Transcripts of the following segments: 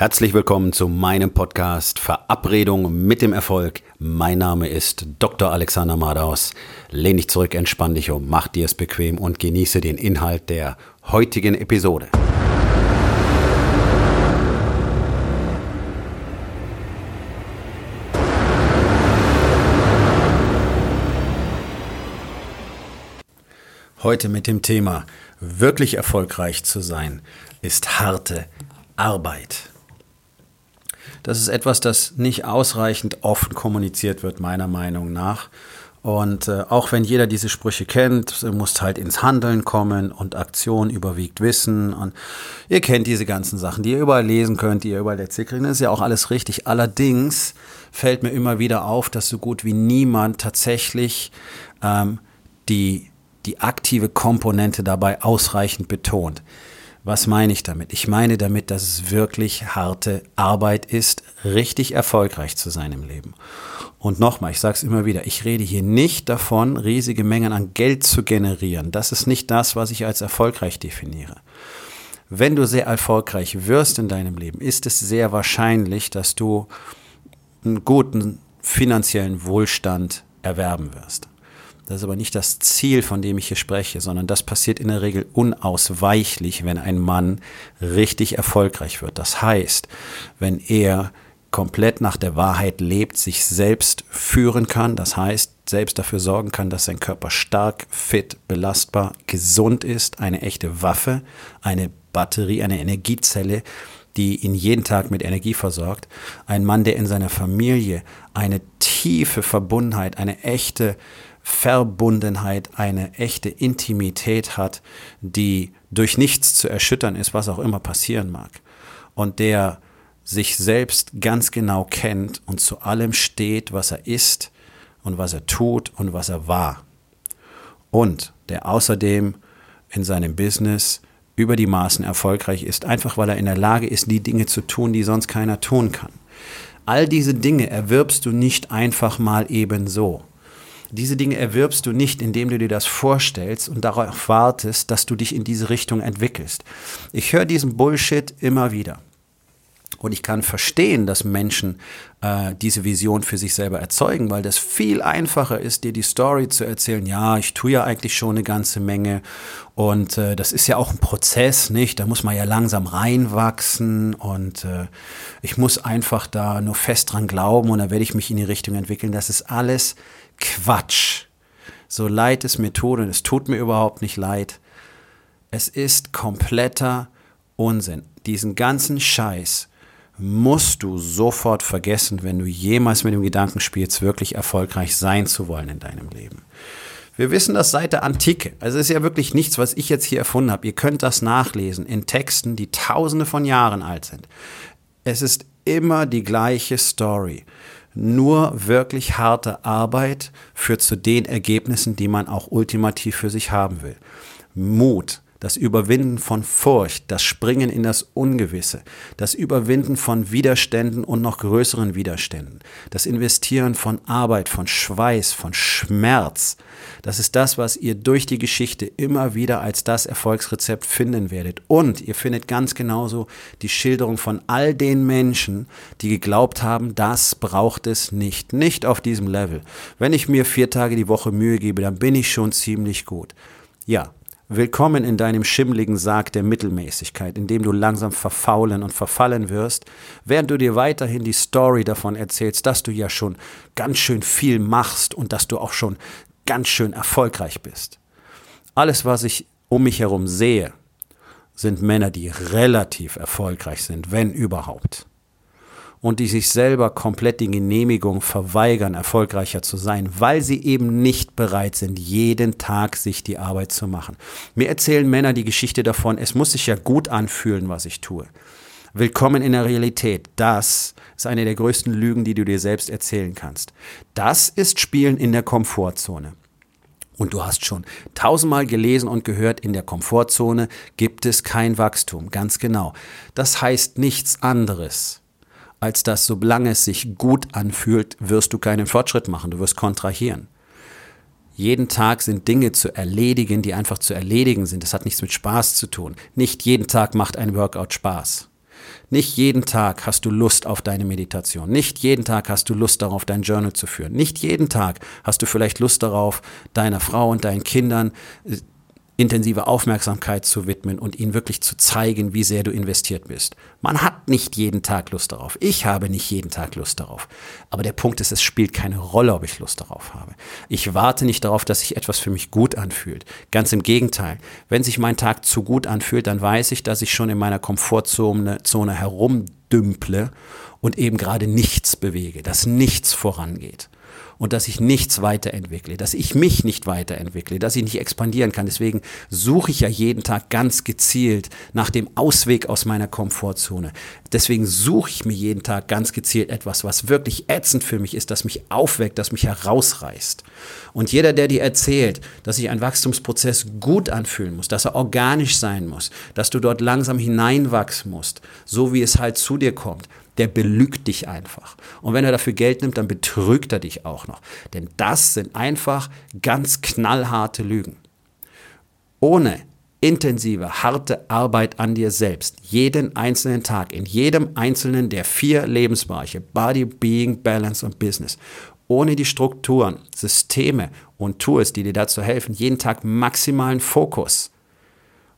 Herzlich willkommen zu meinem Podcast Verabredung mit dem Erfolg. Mein Name ist Dr. Alexander Madaus. Lehn dich zurück, entspann dich um, mach dir es bequem und genieße den Inhalt der heutigen Episode. Heute mit dem Thema wirklich erfolgreich zu sein ist harte Arbeit. Das ist etwas, das nicht ausreichend offen kommuniziert wird, meiner Meinung nach. Und äh, auch wenn jeder diese Sprüche kennt, muss halt ins Handeln kommen und Aktion überwiegt Wissen. Und ihr kennt diese ganzen Sachen, die ihr überall lesen könnt, die ihr überall erzählt kriegt. Das ist ja auch alles richtig. Allerdings fällt mir immer wieder auf, dass so gut wie niemand tatsächlich ähm, die, die aktive Komponente dabei ausreichend betont. Was meine ich damit? Ich meine damit, dass es wirklich harte Arbeit ist, richtig erfolgreich zu sein im Leben. Und nochmal, ich sage es immer wieder, ich rede hier nicht davon, riesige Mengen an Geld zu generieren. Das ist nicht das, was ich als erfolgreich definiere. Wenn du sehr erfolgreich wirst in deinem Leben, ist es sehr wahrscheinlich, dass du einen guten finanziellen Wohlstand erwerben wirst. Das ist aber nicht das Ziel, von dem ich hier spreche, sondern das passiert in der Regel unausweichlich, wenn ein Mann richtig erfolgreich wird. Das heißt, wenn er komplett nach der Wahrheit lebt, sich selbst führen kann, das heißt, selbst dafür sorgen kann, dass sein Körper stark, fit, belastbar, gesund ist, eine echte Waffe, eine Batterie, eine Energiezelle, die ihn jeden Tag mit Energie versorgt. Ein Mann, der in seiner Familie eine tiefe Verbundenheit, eine echte Verbundenheit, eine echte Intimität hat, die durch nichts zu erschüttern ist, was auch immer passieren mag. Und der sich selbst ganz genau kennt und zu allem steht, was er ist und was er tut und was er war. Und der außerdem in seinem Business über die Maßen erfolgreich ist, einfach weil er in der Lage ist, die Dinge zu tun, die sonst keiner tun kann. All diese Dinge erwirbst du nicht einfach mal ebenso. Diese Dinge erwirbst du nicht, indem du dir das vorstellst und darauf wartest, dass du dich in diese Richtung entwickelst. Ich höre diesen Bullshit immer wieder. Und ich kann verstehen, dass Menschen äh, diese Vision für sich selber erzeugen, weil das viel einfacher ist, dir die Story zu erzählen. Ja, ich tue ja eigentlich schon eine ganze Menge. Und äh, das ist ja auch ein Prozess, nicht? Da muss man ja langsam reinwachsen. Und äh, ich muss einfach da nur fest dran glauben und dann werde ich mich in die Richtung entwickeln. Das ist alles Quatsch. So leid es mir tut, und es tut mir überhaupt nicht leid. Es ist kompletter Unsinn. Diesen ganzen Scheiß musst du sofort vergessen, wenn du jemals mit dem Gedanken spielst, wirklich erfolgreich sein zu wollen in deinem Leben. Wir wissen das seit der Antike. Also es ist ja wirklich nichts, was ich jetzt hier erfunden habe. Ihr könnt das nachlesen in Texten, die tausende von Jahren alt sind. Es ist immer die gleiche Story. Nur wirklich harte Arbeit führt zu den Ergebnissen, die man auch ultimativ für sich haben will. Mut, das Überwinden von Furcht, das Springen in das Ungewisse, das Überwinden von Widerständen und noch größeren Widerständen, das Investieren von Arbeit, von Schweiß, von Schmerz, das ist das, was ihr durch die Geschichte immer wieder als das Erfolgsrezept finden werdet. Und ihr findet ganz genauso die Schilderung von all den Menschen, die geglaubt haben, das braucht es nicht, nicht auf diesem Level. Wenn ich mir vier Tage die Woche Mühe gebe, dann bin ich schon ziemlich gut. Ja, Willkommen in deinem schimmligen Sarg der Mittelmäßigkeit, in dem du langsam verfaulen und verfallen wirst, während du dir weiterhin die Story davon erzählst, dass du ja schon ganz schön viel machst und dass du auch schon ganz schön erfolgreich bist. Alles, was ich um mich herum sehe, sind Männer, die relativ erfolgreich sind, wenn überhaupt und die sich selber komplett die Genehmigung verweigern, erfolgreicher zu sein, weil sie eben nicht bereit sind, jeden Tag sich die Arbeit zu machen. Mir erzählen Männer die Geschichte davon, es muss sich ja gut anfühlen, was ich tue. Willkommen in der Realität. Das ist eine der größten Lügen, die du dir selbst erzählen kannst. Das ist Spielen in der Komfortzone. Und du hast schon tausendmal gelesen und gehört, in der Komfortzone gibt es kein Wachstum. Ganz genau. Das heißt nichts anderes als dass solange es sich gut anfühlt, wirst du keinen Fortschritt machen, du wirst kontrahieren. Jeden Tag sind Dinge zu erledigen, die einfach zu erledigen sind. Das hat nichts mit Spaß zu tun. Nicht jeden Tag macht ein Workout Spaß. Nicht jeden Tag hast du Lust auf deine Meditation. Nicht jeden Tag hast du Lust darauf, dein Journal zu führen. Nicht jeden Tag hast du vielleicht Lust darauf, deiner Frau und deinen Kindern äh, intensive Aufmerksamkeit zu widmen und ihnen wirklich zu zeigen, wie sehr du investiert bist. Man hat nicht jeden Tag Lust darauf. Ich habe nicht jeden Tag Lust darauf. Aber der Punkt ist, es spielt keine Rolle, ob ich Lust darauf habe. Ich warte nicht darauf, dass sich etwas für mich gut anfühlt. Ganz im Gegenteil. Wenn sich mein Tag zu gut anfühlt, dann weiß ich, dass ich schon in meiner Komfortzone Zone herumdümple und eben gerade nichts bewege, dass nichts vorangeht und dass ich nichts weiterentwickle, dass ich mich nicht weiterentwickle, dass ich nicht expandieren kann. Deswegen suche ich ja jeden Tag ganz gezielt nach dem Ausweg aus meiner Komfortzone. Deswegen suche ich mir jeden Tag ganz gezielt etwas, was wirklich ätzend für mich ist, das mich aufweckt, das mich herausreißt. Und jeder, der dir erzählt, dass sich ein Wachstumsprozess gut anfühlen muss, dass er organisch sein muss, dass du dort langsam hineinwachsen musst, so wie es halt zu dir kommt, der belügt dich einfach. Und wenn er dafür Geld nimmt, dann betrügt er dich auch noch. Denn das sind einfach ganz knallharte Lügen. Ohne intensive, harte Arbeit an dir selbst, jeden einzelnen Tag, in jedem einzelnen der vier Lebensbereiche, Body, Being, Balance und Business, ohne die Strukturen, Systeme und Tools, die dir dazu helfen, jeden Tag maximalen Fokus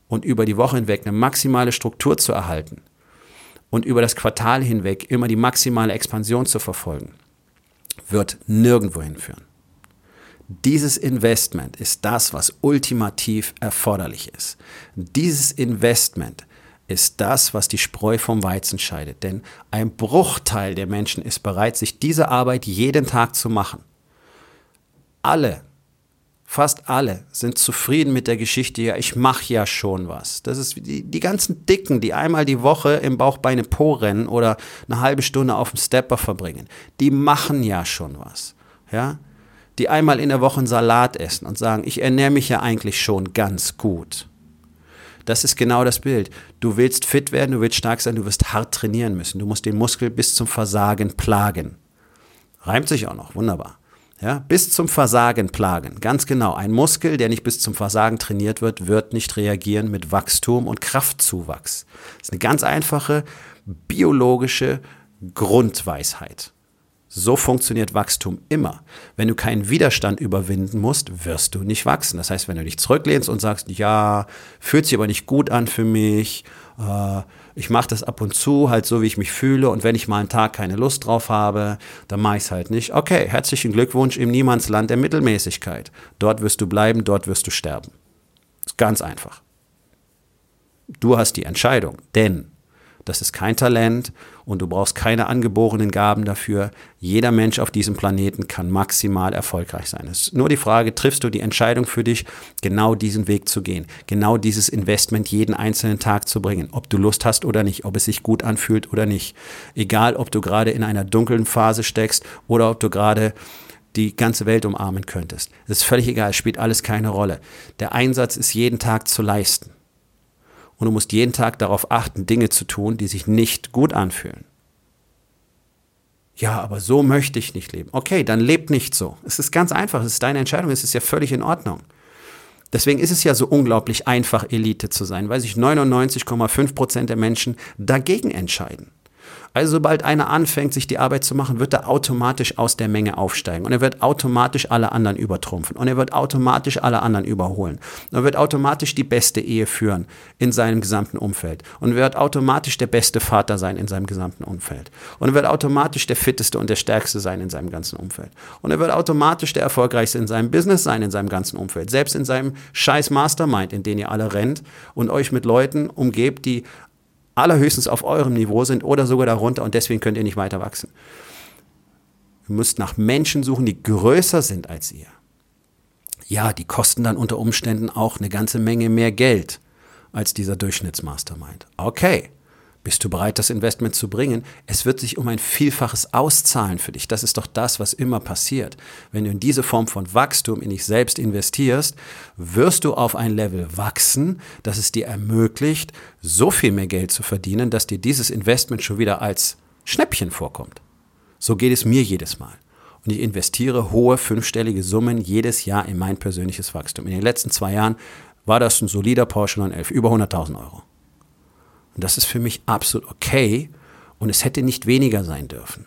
und über die Woche hinweg eine maximale Struktur zu erhalten, und über das Quartal hinweg immer die maximale Expansion zu verfolgen, wird nirgendwo hinführen. Dieses Investment ist das, was ultimativ erforderlich ist. Dieses Investment ist das, was die Spreu vom Weizen scheidet. Denn ein Bruchteil der Menschen ist bereit, sich diese Arbeit jeden Tag zu machen. Alle Fast alle sind zufrieden mit der Geschichte, ja, ich mache ja schon was. Das ist die, die ganzen Dicken, die einmal die Woche im Bauch Beine Po rennen oder eine halbe Stunde auf dem Stepper verbringen. Die machen ja schon was. Ja? Die einmal in der Woche einen Salat essen und sagen, ich ernähre mich ja eigentlich schon ganz gut. Das ist genau das Bild. Du willst fit werden, du willst stark sein, du wirst hart trainieren müssen. Du musst den Muskel bis zum Versagen plagen. Reimt sich auch noch, wunderbar. Ja, bis zum Versagen plagen. Ganz genau. Ein Muskel, der nicht bis zum Versagen trainiert wird, wird nicht reagieren mit Wachstum und Kraftzuwachs. Das ist eine ganz einfache biologische Grundweisheit. So funktioniert Wachstum immer. Wenn du keinen Widerstand überwinden musst, wirst du nicht wachsen. Das heißt, wenn du dich zurücklehnst und sagst, ja, fühlt sich aber nicht gut an für mich, äh, ich mache das ab und zu, halt so, wie ich mich fühle. Und wenn ich mal einen Tag keine Lust drauf habe, dann mache ich es halt nicht. Okay, herzlichen Glückwunsch im Niemandsland der Mittelmäßigkeit. Dort wirst du bleiben, dort wirst du sterben. Ist ganz einfach. Du hast die Entscheidung, denn das ist kein Talent und du brauchst keine angeborenen Gaben dafür. Jeder Mensch auf diesem Planeten kann maximal erfolgreich sein. Es ist nur die Frage, triffst du die Entscheidung für dich, genau diesen Weg zu gehen, genau dieses Investment jeden einzelnen Tag zu bringen, ob du Lust hast oder nicht, ob es sich gut anfühlt oder nicht. Egal, ob du gerade in einer dunklen Phase steckst oder ob du gerade die ganze Welt umarmen könntest. Es ist völlig egal, spielt alles keine Rolle. Der Einsatz ist jeden Tag zu leisten und du musst jeden Tag darauf achten, Dinge zu tun, die sich nicht gut anfühlen. Ja, aber so möchte ich nicht leben. Okay, dann leb nicht so. Es ist ganz einfach, es ist deine Entscheidung, es ist ja völlig in Ordnung. Deswegen ist es ja so unglaublich einfach, Elite zu sein, weil sich 99,5 Prozent der Menschen dagegen entscheiden. Also sobald einer anfängt, sich die Arbeit zu machen, wird er automatisch aus der Menge aufsteigen. Und er wird automatisch alle anderen übertrumpfen. Und er wird automatisch alle anderen überholen. Und er wird automatisch die beste Ehe führen in seinem gesamten Umfeld. Und er wird automatisch der beste Vater sein in seinem gesamten Umfeld. Und er wird automatisch der fitteste und der stärkste sein in seinem ganzen Umfeld. Und er wird automatisch der erfolgreichste in seinem Business sein in seinem ganzen Umfeld, selbst in seinem scheiß Mastermind, in den ihr alle rennt und euch mit Leuten umgebt, die allerhöchstens auf eurem Niveau sind oder sogar darunter und deswegen könnt ihr nicht weiter wachsen. Ihr müsst nach Menschen suchen, die größer sind als ihr. Ja, die kosten dann unter Umständen auch eine ganze Menge mehr Geld als dieser Durchschnittsmastermind. Okay, bist du bereit, das Investment zu bringen? Es wird sich um ein Vielfaches auszahlen für dich. Das ist doch das, was immer passiert. Wenn du in diese Form von Wachstum in dich selbst investierst, wirst du auf ein Level wachsen, das es dir ermöglicht, so viel mehr Geld zu verdienen, dass dir dieses Investment schon wieder als Schnäppchen vorkommt. So geht es mir jedes Mal. Und ich investiere hohe fünfstellige Summen jedes Jahr in mein persönliches Wachstum. In den letzten zwei Jahren war das ein solider Porsche 911, über 100.000 Euro. Und das ist für mich absolut okay und es hätte nicht weniger sein dürfen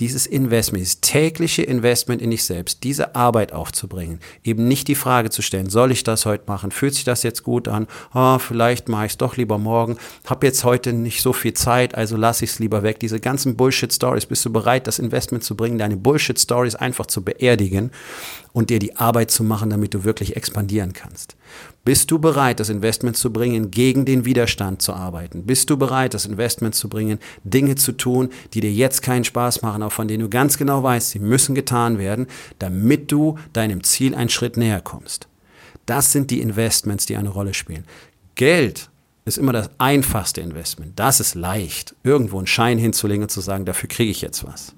dieses Investment, dieses tägliche Investment in dich selbst, diese Arbeit aufzubringen, eben nicht die Frage zu stellen, soll ich das heute machen? Fühlt sich das jetzt gut an? Oh, vielleicht mache ich es doch lieber morgen. Hab jetzt heute nicht so viel Zeit, also lasse ich es lieber weg. Diese ganzen Bullshit-Stories, bist du bereit, das Investment zu bringen, deine Bullshit-Stories einfach zu beerdigen und dir die Arbeit zu machen, damit du wirklich expandieren kannst? Bist du bereit, das Investment zu bringen, gegen den Widerstand zu arbeiten? Bist du bereit, das Investment zu bringen, Dinge zu tun, die dir jetzt keinen Spaß machen, auch von denen du ganz genau weißt, sie müssen getan werden, damit du deinem Ziel einen Schritt näher kommst? Das sind die Investments, die eine Rolle spielen. Geld ist immer das einfachste Investment. Das ist leicht, irgendwo einen Schein hinzulegen und zu sagen, dafür kriege ich jetzt was.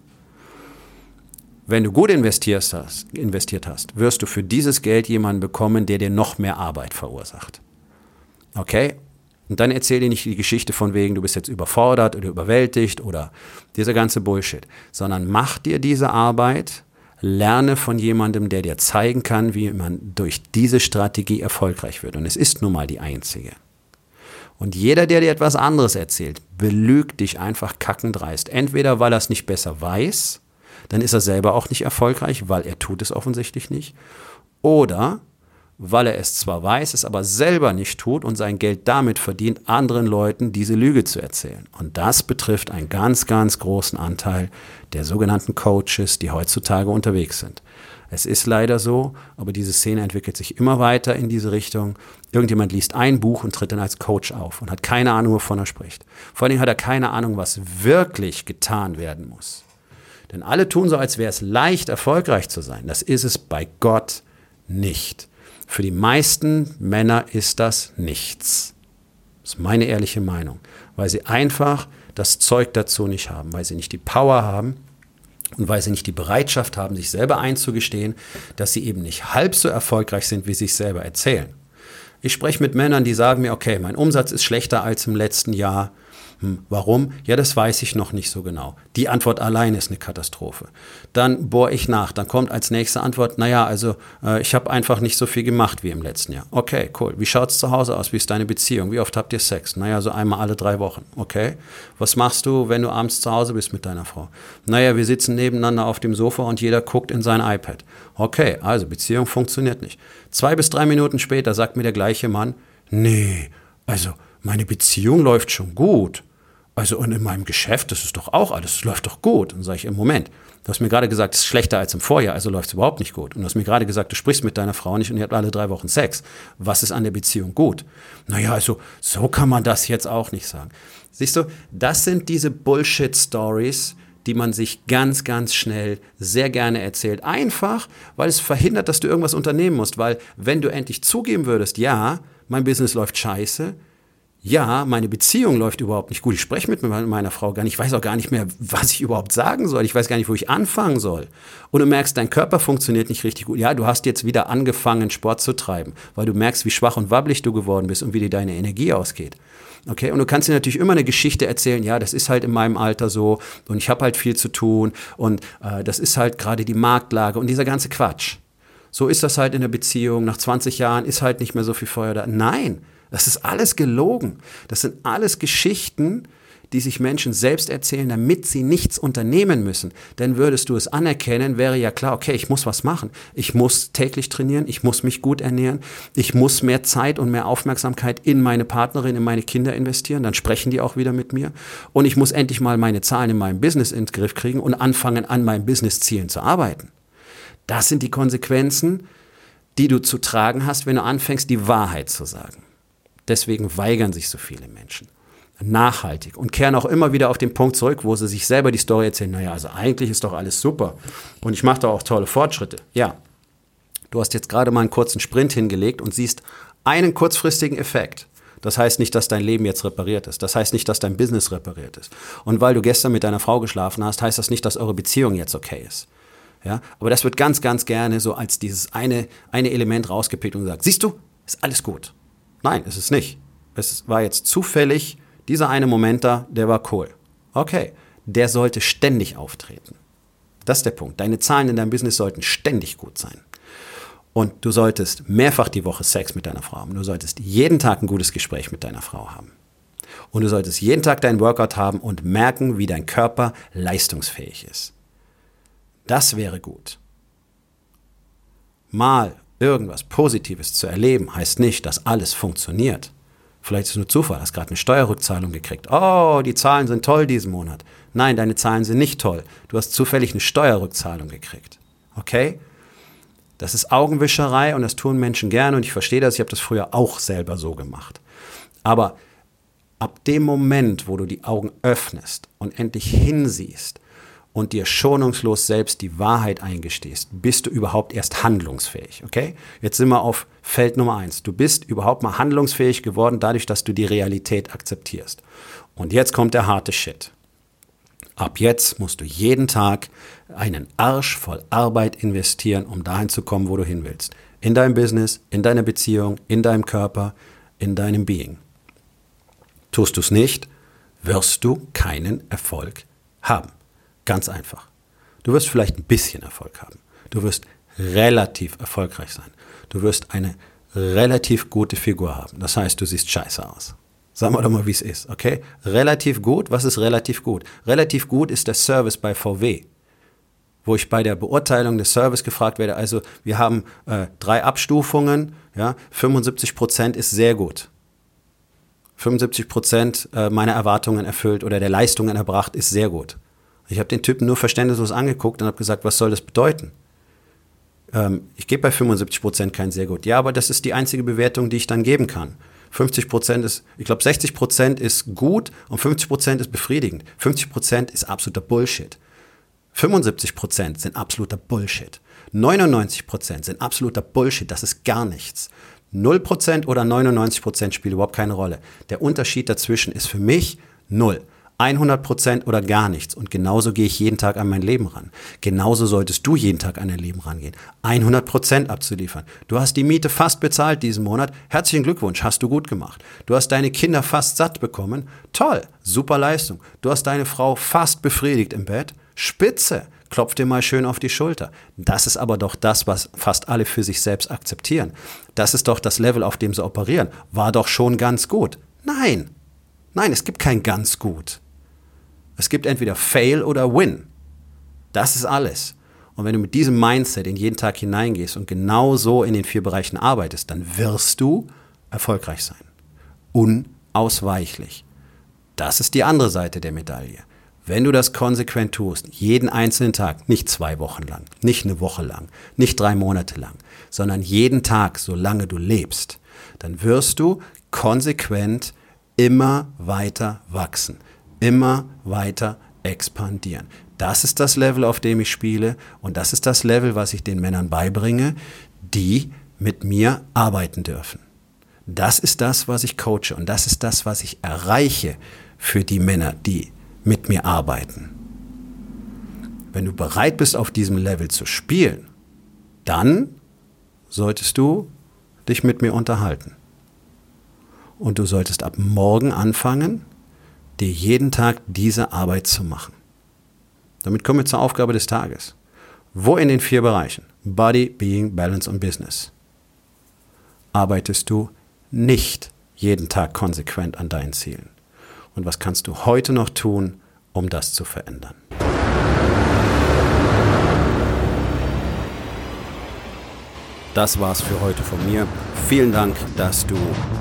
Wenn du gut investiert hast, investiert hast, wirst du für dieses Geld jemanden bekommen, der dir noch mehr Arbeit verursacht. Okay? Und dann erzähl dir nicht die Geschichte von wegen, du bist jetzt überfordert oder überwältigt oder dieser ganze Bullshit, sondern mach dir diese Arbeit, lerne von jemandem, der dir zeigen kann, wie man durch diese Strategie erfolgreich wird. Und es ist nun mal die einzige. Und jeder, der dir etwas anderes erzählt, belügt dich einfach kackendreist. Entweder weil er es nicht besser weiß dann ist er selber auch nicht erfolgreich, weil er tut es offensichtlich nicht. Oder weil er es zwar weiß, es aber selber nicht tut und sein Geld damit verdient, anderen Leuten diese Lüge zu erzählen. Und das betrifft einen ganz, ganz großen Anteil der sogenannten Coaches, die heutzutage unterwegs sind. Es ist leider so, aber diese Szene entwickelt sich immer weiter in diese Richtung. Irgendjemand liest ein Buch und tritt dann als Coach auf und hat keine Ahnung, wovon er spricht. Vor allem hat er keine Ahnung, was wirklich getan werden muss. Denn alle tun so, als wäre es leicht, erfolgreich zu sein. Das ist es bei Gott nicht. Für die meisten Männer ist das nichts. Das ist meine ehrliche Meinung. Weil sie einfach das Zeug dazu nicht haben, weil sie nicht die Power haben und weil sie nicht die Bereitschaft haben, sich selber einzugestehen, dass sie eben nicht halb so erfolgreich sind, wie sie sich selber erzählen. Ich spreche mit Männern, die sagen mir, okay, mein Umsatz ist schlechter als im letzten Jahr. Hm, warum? Ja, das weiß ich noch nicht so genau. Die Antwort allein ist eine Katastrophe. Dann bohre ich nach. Dann kommt als nächste Antwort, naja, also äh, ich habe einfach nicht so viel gemacht wie im letzten Jahr. Okay, cool. Wie schaut es zu Hause aus? Wie ist deine Beziehung? Wie oft habt ihr Sex? Naja, so einmal alle drei Wochen. Okay. Was machst du, wenn du abends zu Hause bist mit deiner Frau? Naja, wir sitzen nebeneinander auf dem Sofa und jeder guckt in sein iPad. Okay, also Beziehung funktioniert nicht. Zwei bis drei Minuten später sagt mir der gleiche Mann, nee, also meine Beziehung läuft schon gut. Also und in meinem Geschäft, das ist doch auch alles, läuft doch gut. Und sage ich, im Moment, du hast mir gerade gesagt, es ist schlechter als im Vorjahr, also läuft es überhaupt nicht gut. Und du hast mir gerade gesagt, du sprichst mit deiner Frau nicht und ihr habt alle drei Wochen Sex. Was ist an der Beziehung gut? Naja, also so kann man das jetzt auch nicht sagen. Siehst du, das sind diese Bullshit-Stories, die man sich ganz, ganz schnell sehr gerne erzählt. Einfach, weil es verhindert, dass du irgendwas unternehmen musst. Weil wenn du endlich zugeben würdest, ja, mein Business läuft scheiße, ja, meine Beziehung läuft überhaupt nicht gut. Ich spreche mit meiner Frau gar nicht. Ich weiß auch gar nicht mehr, was ich überhaupt sagen soll. Ich weiß gar nicht, wo ich anfangen soll. Und du merkst, dein Körper funktioniert nicht richtig gut. Ja, du hast jetzt wieder angefangen, Sport zu treiben, weil du merkst, wie schwach und wabbelig du geworden bist und wie dir deine Energie ausgeht. Okay, und du kannst dir natürlich immer eine Geschichte erzählen, ja, das ist halt in meinem Alter so und ich habe halt viel zu tun und äh, das ist halt gerade die Marktlage und dieser ganze Quatsch. So ist das halt in der Beziehung. Nach 20 Jahren ist halt nicht mehr so viel Feuer da. Nein, das ist alles gelogen. Das sind alles Geschichten, die sich Menschen selbst erzählen, damit sie nichts unternehmen müssen. Denn würdest du es anerkennen, wäre ja klar, okay, ich muss was machen. Ich muss täglich trainieren, ich muss mich gut ernähren, ich muss mehr Zeit und mehr Aufmerksamkeit in meine Partnerin, in meine Kinder investieren, dann sprechen die auch wieder mit mir. Und ich muss endlich mal meine Zahlen in meinem Business in den Griff kriegen und anfangen, an meinen Business-Zielen zu arbeiten. Das sind die Konsequenzen, die du zu tragen hast, wenn du anfängst, die Wahrheit zu sagen. Deswegen weigern sich so viele Menschen. Nachhaltig und kehren auch immer wieder auf den Punkt zurück, wo sie sich selber die Story erzählen, naja, also eigentlich ist doch alles super und ich mache da auch tolle Fortschritte. Ja, du hast jetzt gerade mal einen kurzen Sprint hingelegt und siehst einen kurzfristigen Effekt. Das heißt nicht, dass dein Leben jetzt repariert ist. Das heißt nicht, dass dein Business repariert ist. Und weil du gestern mit deiner Frau geschlafen hast, heißt das nicht, dass eure Beziehung jetzt okay ist. Ja, aber das wird ganz, ganz gerne so als dieses eine, eine Element rausgepickt und gesagt, siehst du, ist alles gut. Nein, ist es nicht. Es war jetzt zufällig, dieser eine Moment da, der war cool. Okay, der sollte ständig auftreten. Das ist der Punkt. Deine Zahlen in deinem Business sollten ständig gut sein. Und du solltest mehrfach die Woche Sex mit deiner Frau haben. Du solltest jeden Tag ein gutes Gespräch mit deiner Frau haben. Und du solltest jeden Tag deinen Workout haben und merken, wie dein Körper leistungsfähig ist. Das wäre gut. Mal irgendwas Positives zu erleben, heißt nicht, dass alles funktioniert. Vielleicht ist es nur Zufall, hast gerade eine Steuerrückzahlung gekriegt. Oh, die Zahlen sind toll diesen Monat. Nein, deine Zahlen sind nicht toll. Du hast zufällig eine Steuerrückzahlung gekriegt. Okay? Das ist Augenwischerei und das tun Menschen gerne und ich verstehe das. Ich habe das früher auch selber so gemacht. Aber ab dem Moment, wo du die Augen öffnest und endlich hinsiehst und dir schonungslos selbst die Wahrheit eingestehst, bist du überhaupt erst handlungsfähig. Okay? Jetzt sind wir auf Feld Nummer eins. Du bist überhaupt mal handlungsfähig geworden, dadurch, dass du die Realität akzeptierst. Und jetzt kommt der harte Shit. Ab jetzt musst du jeden Tag einen Arsch voll Arbeit investieren, um dahin zu kommen, wo du hin willst. In deinem Business, in deiner Beziehung, in deinem Körper, in deinem Being. Tust du es nicht, wirst du keinen Erfolg haben. Ganz einfach. Du wirst vielleicht ein bisschen Erfolg haben. Du wirst relativ erfolgreich sein. Du wirst eine relativ gute Figur haben. Das heißt, du siehst scheiße aus. Sagen wir doch mal, wie es ist, okay? Relativ gut, was ist relativ gut? Relativ gut ist der Service bei VW. Wo ich bei der Beurteilung des Service gefragt werde, also wir haben äh, drei Abstufungen, ja, 75 Prozent ist sehr gut. 75 Prozent äh, meiner Erwartungen erfüllt oder der Leistungen erbracht, ist sehr gut. Ich habe den Typen nur verständnislos angeguckt und habe gesagt, was soll das bedeuten? Ähm, ich gebe bei 75 Prozent kein sehr gut. Ja, aber das ist die einzige Bewertung, die ich dann geben kann. 50 Prozent ist, ich glaube, 60 Prozent ist gut und 50 Prozent ist befriedigend. 50 Prozent ist absoluter Bullshit. 75 Prozent sind absoluter Bullshit. 99 Prozent sind absoluter Bullshit. Das ist gar nichts. 0 Prozent oder 99 Prozent spielt überhaupt keine Rolle. Der Unterschied dazwischen ist für mich null. 100 Prozent oder gar nichts. Und genauso gehe ich jeden Tag an mein Leben ran. Genauso solltest du jeden Tag an dein Leben rangehen. 100 Prozent abzuliefern. Du hast die Miete fast bezahlt diesen Monat. Herzlichen Glückwunsch, hast du gut gemacht. Du hast deine Kinder fast satt bekommen. Toll, super Leistung. Du hast deine Frau fast befriedigt im Bett. Spitze. Klopf dir mal schön auf die Schulter. Das ist aber doch das, was fast alle für sich selbst akzeptieren. Das ist doch das Level, auf dem sie operieren. War doch schon ganz gut. Nein. Nein, es gibt kein ganz gut. Es gibt entweder Fail oder Win. Das ist alles. Und wenn du mit diesem Mindset in jeden Tag hineingehst und genau so in den vier Bereichen arbeitest, dann wirst du erfolgreich sein. Unausweichlich. Das ist die andere Seite der Medaille. Wenn du das konsequent tust, jeden einzelnen Tag, nicht zwei Wochen lang, nicht eine Woche lang, nicht drei Monate lang, sondern jeden Tag, solange du lebst, dann wirst du konsequent immer weiter wachsen immer weiter expandieren. Das ist das Level, auf dem ich spiele und das ist das Level, was ich den Männern beibringe, die mit mir arbeiten dürfen. Das ist das, was ich coache und das ist das, was ich erreiche für die Männer, die mit mir arbeiten. Wenn du bereit bist, auf diesem Level zu spielen, dann solltest du dich mit mir unterhalten. Und du solltest ab morgen anfangen, dir jeden Tag diese Arbeit zu machen. Damit kommen wir zur Aufgabe des Tages. Wo in den vier Bereichen Body, Being, Balance und Business arbeitest du nicht jeden Tag konsequent an deinen Zielen? Und was kannst du heute noch tun, um das zu verändern? Das war's für heute von mir. Vielen Dank, dass du